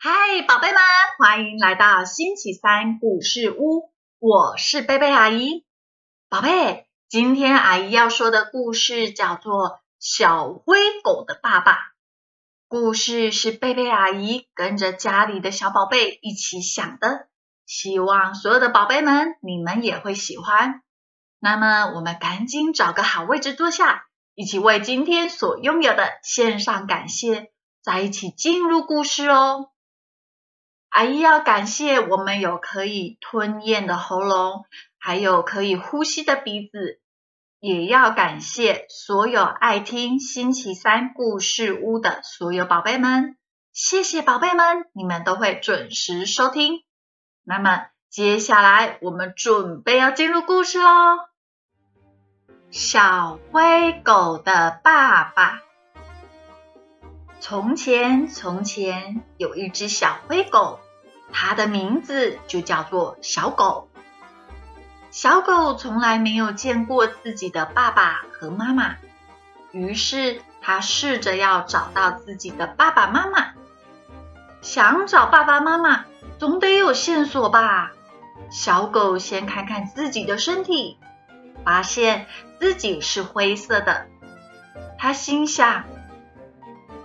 嗨，宝贝们欢迎来到星期三故事屋，我是贝贝阿姨。宝贝，今天阿姨要说的故事叫做《小灰狗的爸爸》。故事是贝贝阿姨跟着家里的小宝贝一起想的，希望所有的宝贝们你们也会喜欢。那么，我们赶紧找个好位置坐下，一起为今天所拥有的献上感谢，再一起进入故事哦。阿姨要感谢我们有可以吞咽的喉咙，还有可以呼吸的鼻子，也要感谢所有爱听星期三故事屋的所有宝贝们。谢谢宝贝们，你们都会准时收听。那么接下来我们准备要进入故事喽。小灰狗的爸爸。从前，从前有一只小灰狗，它的名字就叫做小狗。小狗从来没有见过自己的爸爸和妈妈，于是它试着要找到自己的爸爸妈妈。想找爸爸妈妈，总得有线索吧？小狗先看看自己的身体，发现自己是灰色的。它心想。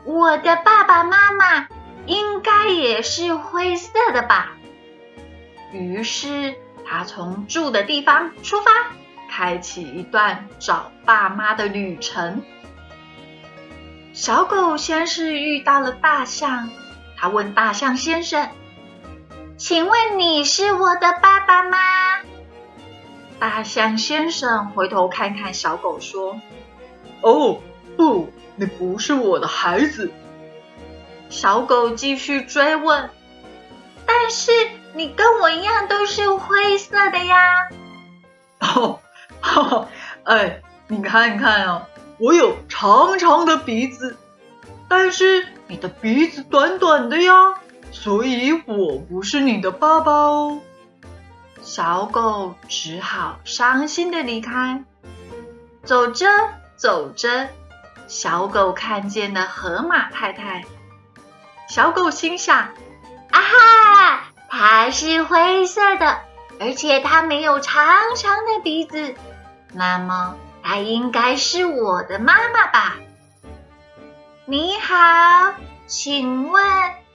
我的爸爸妈妈应该也是灰色的吧。于是他从住的地方出发，开启一段找爸妈的旅程。小狗先是遇到了大象，他问大象先生：“请问你是我的爸爸吗？”大象先生回头看看小狗，说：“哦，不。”你不是我的孩子，小狗继续追问。但是你跟我一样都是灰色的呀。哦，哎，你看看哦，我有长长的鼻子，但是你的鼻子短短的呀，所以我不是你的爸爸哦。小狗只好伤心的离开。走着走着。小狗看见了河马太太，小狗心想：啊哈，它是灰色的，而且它没有长长的鼻子，那么它应该是我的妈妈吧？你好，请问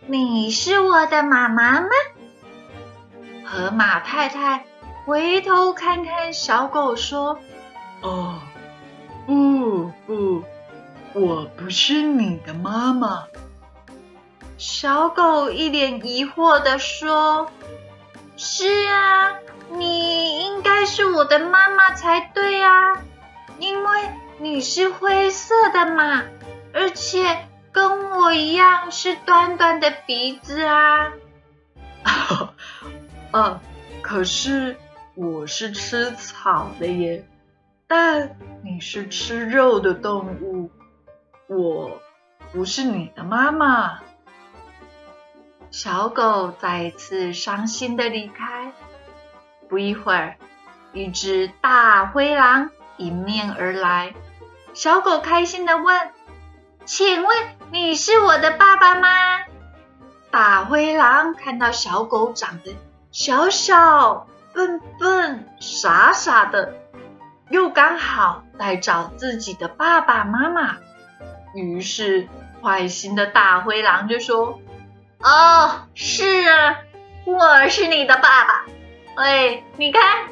你是我的妈妈吗？河马太太回头看看小狗，说：哦，不不。我不是你的妈妈，小狗一脸疑惑的说：“是啊，你应该是我的妈妈才对啊，因为你是灰色的嘛，而且跟我一样是短短的鼻子啊。”啊，可是我是吃草的耶，但你是吃肉的动物。我不是你的妈妈。小狗再次伤心的离开。不一会儿，一只大灰狼迎面而来。小狗开心的问：“请问你是我的爸爸吗？”大灰狼看到小狗长得小小、笨笨、傻傻的，又刚好在找自己的爸爸妈妈。于是，坏心的大灰狼就说：“哦，是啊，我是你的爸爸。哎，你看，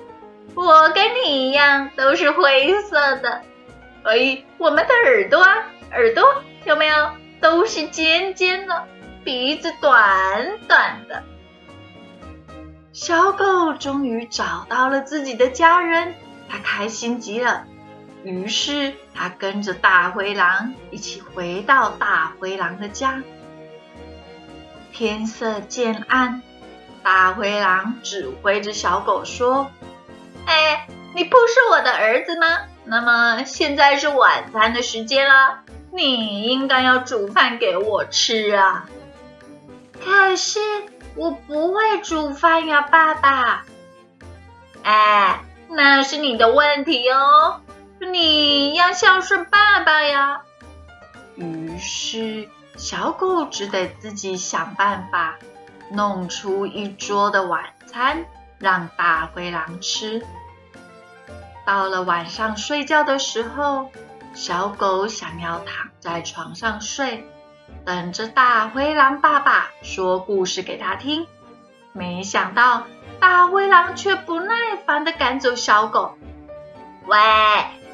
我跟你一样都是灰色的。哎，我们的耳朵，耳朵有没有都是尖尖的，鼻子短短的。”小狗终于找到了自己的家人，它开心极了。于是，它跟着大灰狼一起回到大灰狼的家。天色渐暗，大灰狼指挥着小狗说：“哎，你不是我的儿子吗？那么现在是晚餐的时间了，你应该要煮饭给我吃啊。”可是我不会煮饭呀，爸爸。哎，那是你的问题哦。你要孝顺爸爸呀！于是小狗只得自己想办法。弄出一桌的晚餐让大灰狼吃。到了晚上睡觉的时候，小狗想要躺在床上睡，等着大灰狼爸爸说故事给他听。没想到大灰狼却不耐烦的赶走小狗。喂，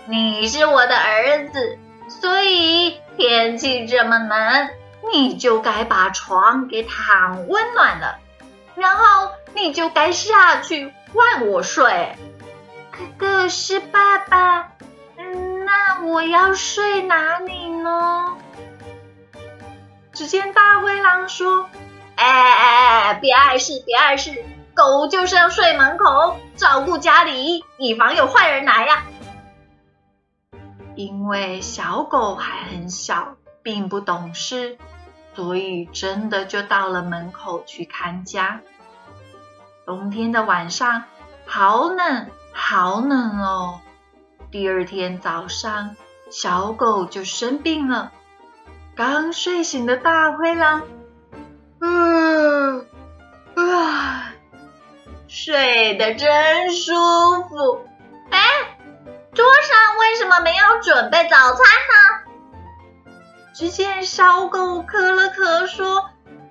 你是我的儿子，所以天气这么冷，你就该把床给躺温暖了，然后你就该下去换我睡。可是爸爸，嗯那我要睡哪里呢？只见大灰狼说：“哎哎哎，别碍事，别碍事，狗就是要睡门口，照顾家里，以防有坏人来呀。”因为小狗还很小，并不懂事，所以真的就到了门口去看家。冬天的晚上，好冷。好冷哦！第二天早上，小狗就生病了。刚睡醒的大灰狼，嗯啊，睡得真舒服。上为什么没有准备早餐呢？只见小狗咳了咳说。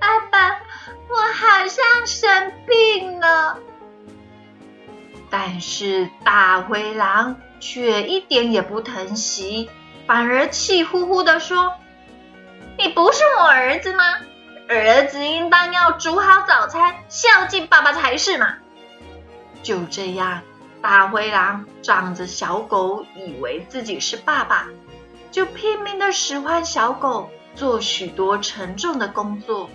爸爸，我好像生病了，但是大灰狼却一点也不疼惜，反而气呼呼的说：“你不是我儿子吗？儿子应当要煮好早餐，孝敬爸爸才是嘛！”就这样，大灰狼仗着小狗以为自己是爸爸，就拼命的使唤小狗做许多沉重的工作，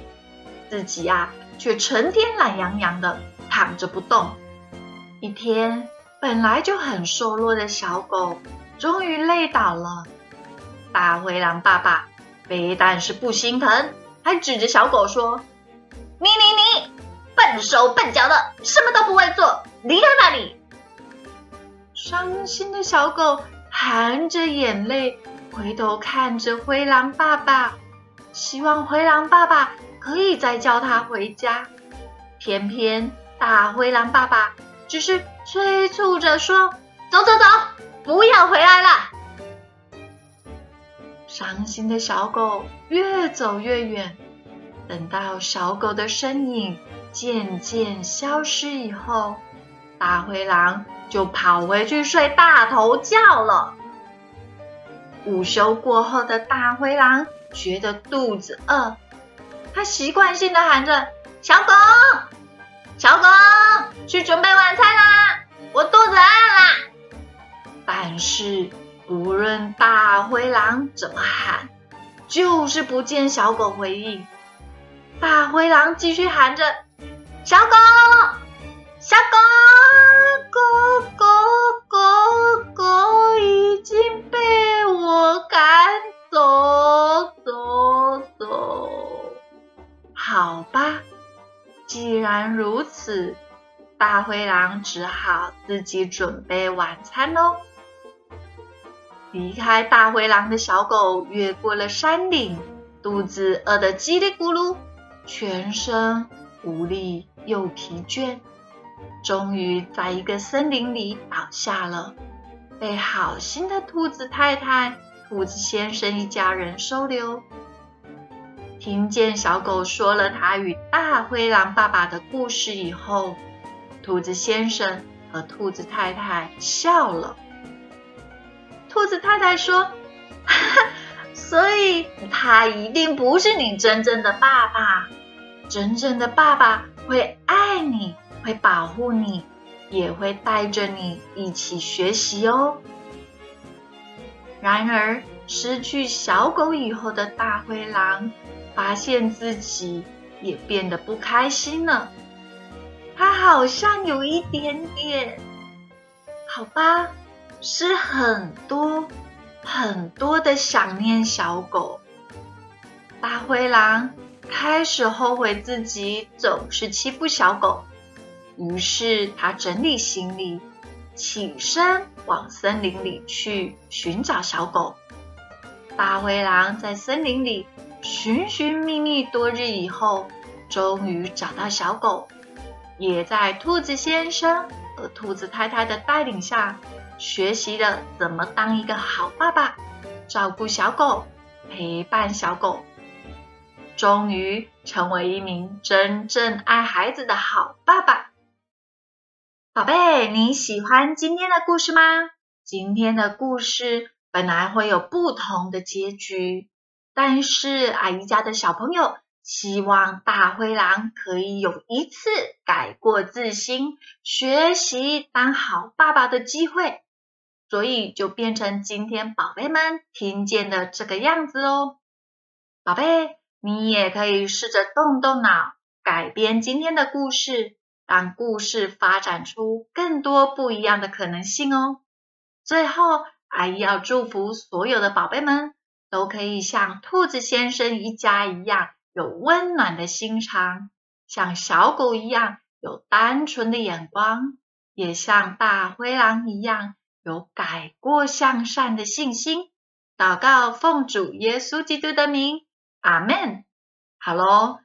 自己呀。却成天懒洋洋的躺着不动。一天，本来就很瘦弱的小狗终于累倒了。大灰狼爸爸非但是不心疼，还指着小狗说：“你你你，笨手笨脚的，什么都不会做，！”伤心的小狗含着眼泪回头看着灰狼爸爸，希望灰狼爸爸。可以再叫它回家，偏偏大灰狼爸爸只是催促着说：“走走走，不要回来了。”伤心的小狗越走越远，等到小狗的身影渐渐消失以后，大灰狼就跑回去睡大头觉了。午休过后的大灰狼觉得肚子饿。他习惯性的喊着：“小狗，小狗，去准备晚餐啦！我肚子饿啦！”但是不论大灰狼怎么喊，就是不见小狗回应。大灰狼继续喊着：“小狗，小狗，狗狗狗狗已经被我赶走，走走。”好吧，既然如此，大灰狼只好自己准备晚餐喽。离开大灰狼的小狗越过了山岭，肚子饿得叽里咕噜，全身无力又疲倦，终于在一个森林里倒下了，被好心的兔子太太、兔子先生一家人收留。听见小狗说了他与大灰狼爸爸的故事以后，兔子先生和兔子太太笑了。兔子太太说：“ 所以他一定不是你真正的爸爸。真正的爸爸会爱你，会保护你，也会带着你一起学习哦。”然而，失去小狗以后的大灰狼。发现自己也变得不开心了，他好像有一点点，好吧，是很多很多的想念小狗。大灰狼开始后悔自己总是欺负小狗，于是他整理行李，起身往森林里去寻找小狗。大灰狼在森林里。寻寻觅觅多日以后，终于找到小狗，也在兔子先生和兔子太太的带领下，学习了怎么当一个好爸爸，照顾小狗，陪伴小狗，终于成为一名真正爱孩子的好爸爸。宝贝，你喜欢今天的故事吗？今天的故事本来会有不同的结局，但是阿姨家的小朋友希望大灰狼可以有一次改过自新、学习当好爸爸的机会，所以就变成今天宝贝们听见的这个样子哦。宝贝，你也可以试着动动脑，改编今天的故事。让故事发展出更多不一样的可能性哦。最后，阿姨要祝福所有的宝贝们都可以像兔子先生一家一样有温暖的心肠，像小狗一样有单纯的眼光，也像大灰狼一样有改过向善的信心。祷告奉主耶稣基督的名，阿门。好喽。